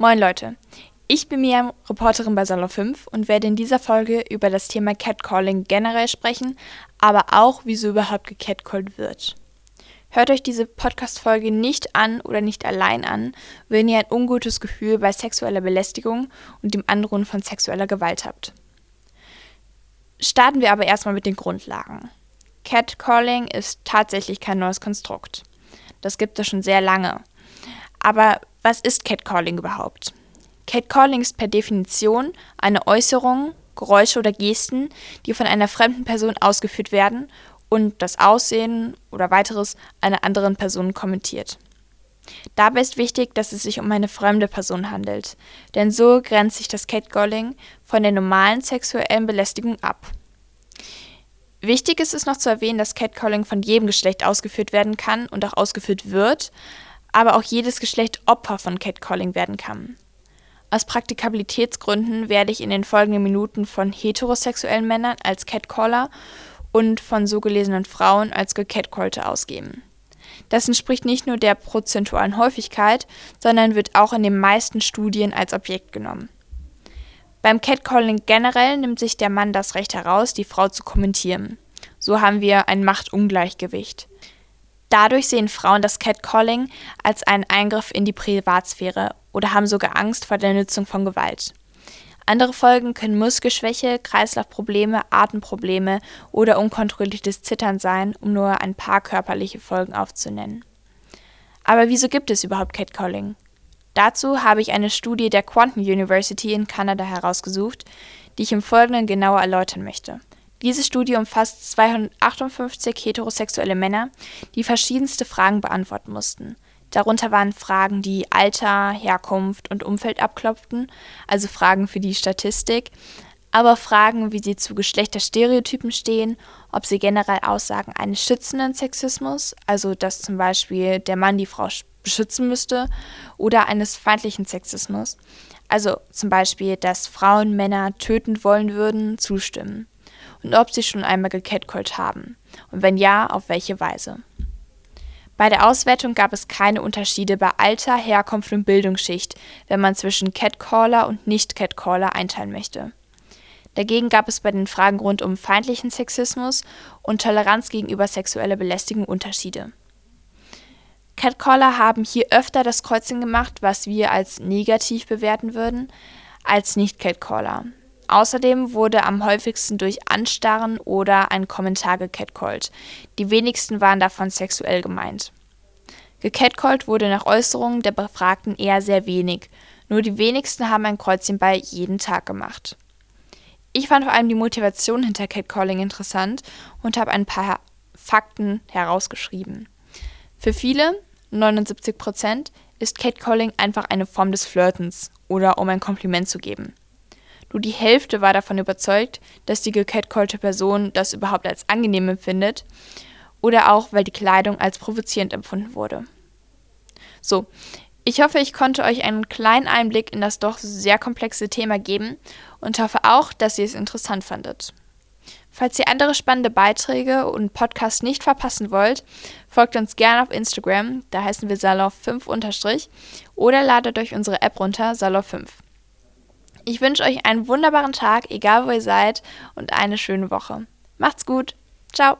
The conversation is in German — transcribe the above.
Moin Leute, ich bin Miriam, Reporterin bei Salon 5 und werde in dieser Folge über das Thema Catcalling generell sprechen, aber auch, wieso überhaupt gecatcalled wird. Hört euch diese Podcast-Folge nicht an oder nicht allein an, wenn ihr ein ungutes Gefühl bei sexueller Belästigung und dem Androhen von sexueller Gewalt habt. Starten wir aber erstmal mit den Grundlagen. Catcalling ist tatsächlich kein neues Konstrukt. Das gibt es schon sehr lange. Aber was ist Catcalling überhaupt? Catcalling ist per Definition eine Äußerung, Geräusche oder Gesten, die von einer fremden Person ausgeführt werden und das Aussehen oder weiteres einer anderen Person kommentiert. Dabei ist wichtig, dass es sich um eine fremde Person handelt, denn so grenzt sich das Catcalling von der normalen sexuellen Belästigung ab. Wichtig ist es noch zu erwähnen, dass Catcalling von jedem Geschlecht ausgeführt werden kann und auch ausgeführt wird, aber auch jedes Geschlecht Opfer von Catcalling werden kann. Aus Praktikabilitätsgründen werde ich in den folgenden Minuten von heterosexuellen Männern als Catcaller und von so gelesenen Frauen als gecatcallte ausgeben. Das entspricht nicht nur der prozentualen Häufigkeit, sondern wird auch in den meisten Studien als Objekt genommen. Beim Catcalling generell nimmt sich der Mann das Recht heraus, die Frau zu kommentieren. So haben wir ein Machtungleichgewicht. Dadurch sehen Frauen das Catcalling als einen Eingriff in die Privatsphäre oder haben sogar Angst vor der Nutzung von Gewalt. Andere Folgen können Muskelschwäche, Kreislaufprobleme, Atemprobleme oder unkontrolliertes Zittern sein, um nur ein paar körperliche Folgen aufzunennen. Aber wieso gibt es überhaupt Catcalling? Dazu habe ich eine Studie der Quantum University in Kanada herausgesucht, die ich im Folgenden genauer erläutern möchte. Diese Studie umfasst 258 heterosexuelle Männer, die verschiedenste Fragen beantworten mussten. Darunter waren Fragen, die Alter, Herkunft und Umfeld abklopften, also Fragen für die Statistik, aber Fragen, wie sie zu Geschlechterstereotypen stehen, ob sie generell Aussagen eines schützenden Sexismus, also dass zum Beispiel der Mann die Frau beschützen müsste, oder eines feindlichen Sexismus, also zum Beispiel, dass Frauen Männer töten wollen würden, zustimmen und ob sie schon einmal gecatcallt haben und wenn ja, auf welche Weise. Bei der Auswertung gab es keine Unterschiede bei Alter, Herkunft und Bildungsschicht, wenn man zwischen Catcaller und Nicht-Catcaller einteilen möchte. Dagegen gab es bei den Fragen rund um feindlichen Sexismus und Toleranz gegenüber sexueller Belästigung Unterschiede. Catcaller haben hier öfter das Kreuzchen gemacht, was wir als negativ bewerten würden, als Nicht-Catcaller. Außerdem wurde am häufigsten durch Anstarren oder ein Kommentar gecatcallt. Die wenigsten waren davon sexuell gemeint. Gecatcallt wurde nach Äußerungen der Befragten eher sehr wenig. Nur die wenigsten haben ein Kreuzchen bei jeden Tag gemacht. Ich fand vor allem die Motivation hinter Catcalling interessant und habe ein paar Fakten herausgeschrieben. Für viele, 79 Prozent, ist Catcalling einfach eine Form des Flirtens oder um ein Kompliment zu geben. Nur die Hälfte war davon überzeugt, dass die gecatcallte Person das überhaupt als angenehm empfindet oder auch, weil die Kleidung als provozierend empfunden wurde. So, ich hoffe, ich konnte euch einen kleinen Einblick in das doch sehr komplexe Thema geben und hoffe auch, dass ihr es interessant fandet. Falls ihr andere spannende Beiträge und Podcasts nicht verpassen wollt, folgt uns gerne auf Instagram, da heißen wir Salon5- oder ladet euch unsere App runter, Salon5. Ich wünsche euch einen wunderbaren Tag, egal wo ihr seid, und eine schöne Woche. Macht's gut. Ciao.